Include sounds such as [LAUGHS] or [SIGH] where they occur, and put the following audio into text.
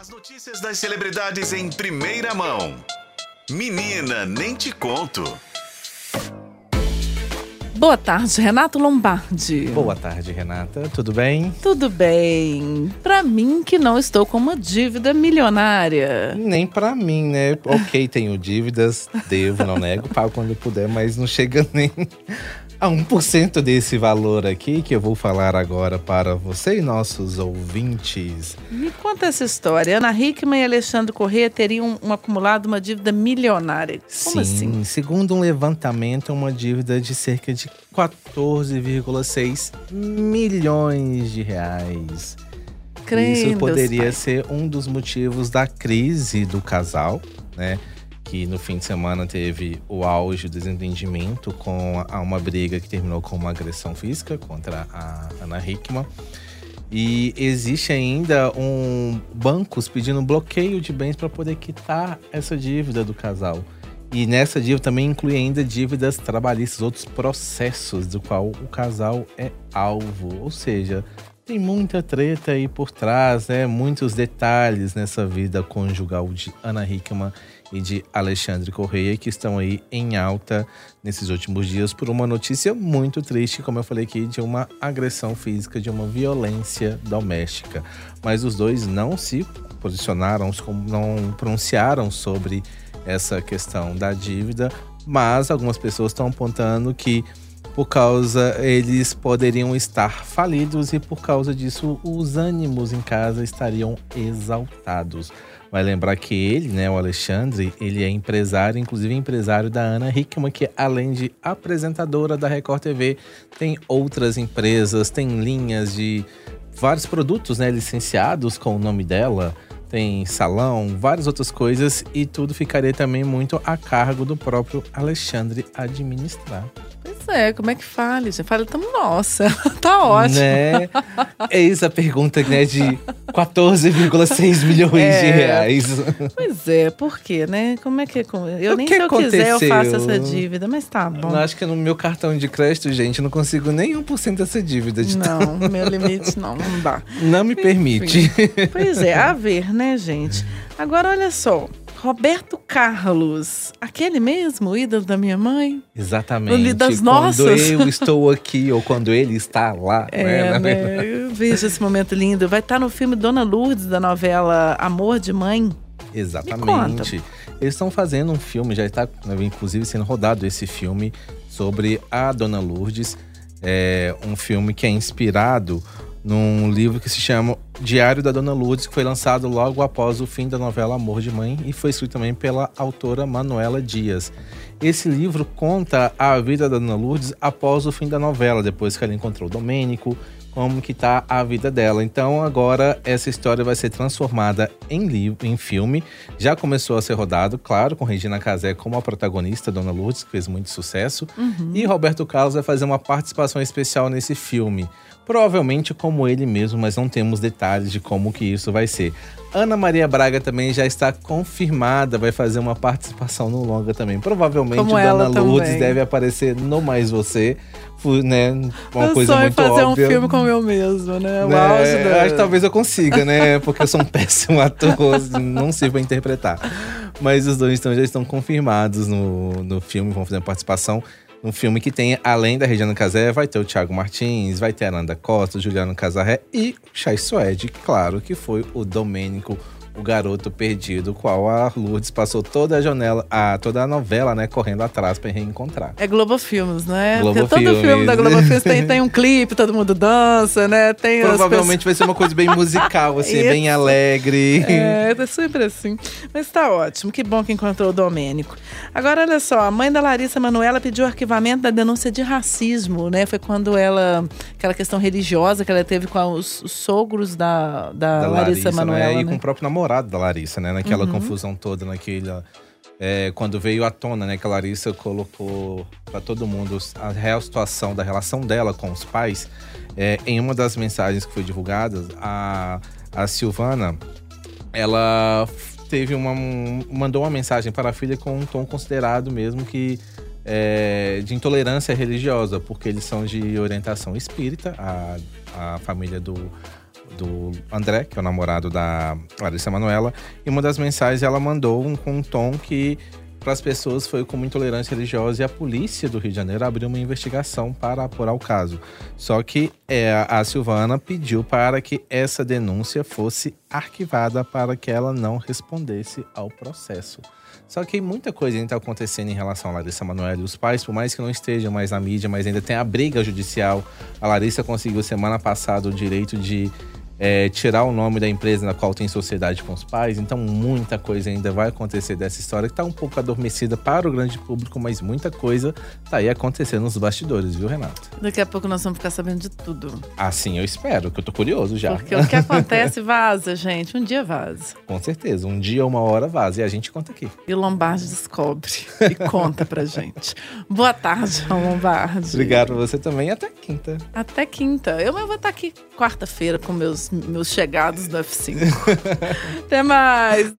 As notícias das celebridades em primeira mão. Menina, nem te conto. Boa tarde, Renato Lombardi. Boa tarde, Renata. Tudo bem? Tudo bem. Pra mim que não estou com uma dívida milionária. Nem pra mim, né? Ok, tenho dívidas, devo, não nego, pago quando puder, mas não chega [LAUGHS] nem a 1% desse valor aqui que eu vou falar agora para você e nossos ouvintes. Me conta essa história. Ana Hickman e Alexandre Corrêa teriam um, acumulado uma dívida milionária. Como Sim, assim? segundo um levantamento, uma dívida de cerca de 14,6 milhões de reais. Em Isso poderia Pai. ser um dos motivos da crise do casal, né? Que no fim de semana teve o auge do desentendimento com a- uma briga que terminou com uma agressão física contra a Ana Hickman. E existe ainda um bancos pedindo bloqueio de bens para poder quitar essa dívida do casal. E nessa dívida também inclui ainda dívidas trabalhistas, outros processos do qual o casal é alvo. Ou seja, tem muita treta aí por trás, né? Muitos detalhes nessa vida conjugal de Ana Hickman e de Alexandre Correia que estão aí em alta nesses últimos dias por uma notícia muito triste, como eu falei aqui, de uma agressão física, de uma violência doméstica. Mas os dois não se posicionaram, não pronunciaram sobre essa questão da dívida, mas algumas pessoas estão apontando que por causa eles poderiam estar falidos e por causa disso os ânimos em casa estariam exaltados. Vai lembrar que ele, né, o Alexandre, ele é empresário, inclusive empresário da Ana Hickman, que além de apresentadora da Record TV, tem outras empresas, tem linhas de vários produtos, né, licenciados com o nome dela. Tem salão, várias outras coisas e tudo ficaria também muito a cargo do próprio Alexandre administrar. É, como é que fala? Você fala, tamo nossa, [LAUGHS] tá ótimo. Né? Eis a pergunta, né, de 14,6 milhões de É. reais. Pois é, por quê, né? Como é que. como- Eu O nem que se eu quiser, eu faço aconteceu? essa dívida, mas tá bom. Eu acho que no meu cartão de crédito, gente, eu não consigo nem 1% dessa dívida. De Não, meu limite não, não dá. Não me permite. Pois é, a ver, né, gente? Agora, olha só. Roberto Carlos, aquele mesmo, o ídolo da minha mãe? Exatamente. Li das quando Nossas. eu estou aqui ou quando ele está lá. [LAUGHS] É, né? Né? Eu vejo esse momento lindo. Vai estar no filme Dona Lourdes, da novela Amor de Mãe. Exatamente. Eles estão fazendo um filme, já está inclusive sendo rodado esse filme sobre a Dona Lourdes. É um filme que é inspirado num livro que se chama Diário da Dona Lourdes, que foi lançado logo após o fim da novela Amor de Mãe e foi escrito também pela autora Manuela Dias. Esse livro conta a vida da Dona Lourdes após o fim da novela, depois que ela encontrou Domênico, como que tá a vida dela. Então agora essa história vai ser transformada em livro, em filme. Já começou a ser rodado, claro, com Regina Casé como a protagonista, Dona Lourdes, que fez muito sucesso. E Roberto Carlos vai fazer uma participação especial nesse filme. Provavelmente como ele mesmo, mas não temos detalhes de como que isso vai ser. Ana Maria Braga também já está confirmada, vai fazer uma participação no longa também. Provavelmente Como Dona Lourdes também. deve aparecer no Mais Você, né? Uma eu coisa muito fazer óbvia. um filme com eu mesmo, né? O Né, auge da... Acho que talvez eu consiga, né? Porque eu sou um [LAUGHS] péssimo ator, não sirvo pra interpretar. Mas os dois então, já estão confirmados no, no filme, vão fazer uma participação. No filme que tem, além da Regina Casé, vai ter o Thiago Martins, vai ter a Ananda Costa, o Juliano Casarré e o Chay Suede, claro, que foi o Domênico, o garoto perdido, qual a Lourdes passou toda a janela, a, toda a novela, né, correndo atrás pra reencontrar. É Globo Filmes, né? Globo Porque todo filme da Globo Filmes tem, tem um [LAUGHS] clipe, todo mundo dança, né? Tem Provavelmente vai ser uma coisa bem musical, assim, Isso. bem alegre. É, é sempre assim. Mas tá ótimo, que bom que encontrou o Domênico. Agora, olha só, a mãe da Larissa Manoela pediu arquivamento da denúncia de racismo, né? Foi quando ela, aquela questão religiosa que ela teve com os, os sogros da, da, da Larissa, Manoela. né? E né? com o próprio namorado da Larissa, né? Naquela Uhum. confusão toda, naquela. é, quando veio à tona, né? Que a Larissa colocou pra todo mundo a real situação da relação dela com os pais. é, em uma das mensagens que foi divulgada, a, a Silvana, ela teve uma. um- mandou uma mensagem para a filha com um tom considerado mesmo que. é, de intolerância religiosa, porque eles são de orientação espírita, a, a família do, do André, que é o namorado da Larissa Manoela. E uma das mensagens ela mandou um, com um tom que para as pessoas foi como intolerância religiosa e a polícia do Rio de Janeiro abriu uma investigação para apurar o caso. Só que é, a Silvana pediu para que essa denúncia fosse arquivada para que ela não respondesse ao processo. Só que muita coisa ainda está acontecendo em relação a Larissa Manoela e os pais, por mais que não estejam mais na mídia, mas ainda tem a briga judicial. A Larissa conseguiu semana passada o direito de é, tirar o nome da empresa na qual tem sociedade com os pais. Então, muita coisa ainda vai acontecer dessa história que está um pouco adormecida para o grande público, mas muita coisa está aí acontecendo nos bastidores, viu, Renato? Daqui a pouco nós vamos ficar sabendo de tudo. Assim eu espero, que eu tô curioso já. Porque o que [LAUGHS] acontece vaza, gente. Um dia vaza. Com certeza. Um dia, uma hora vaza. E a gente conta aqui. E o Lombardi descobre e conta pra gente. Boa tarde, João Lombardi. Obrigado você também. Até quinta. Até quinta. Eu vou estar aqui quarta-feira com meus meus chegados do F5. [LAUGHS] Até mais!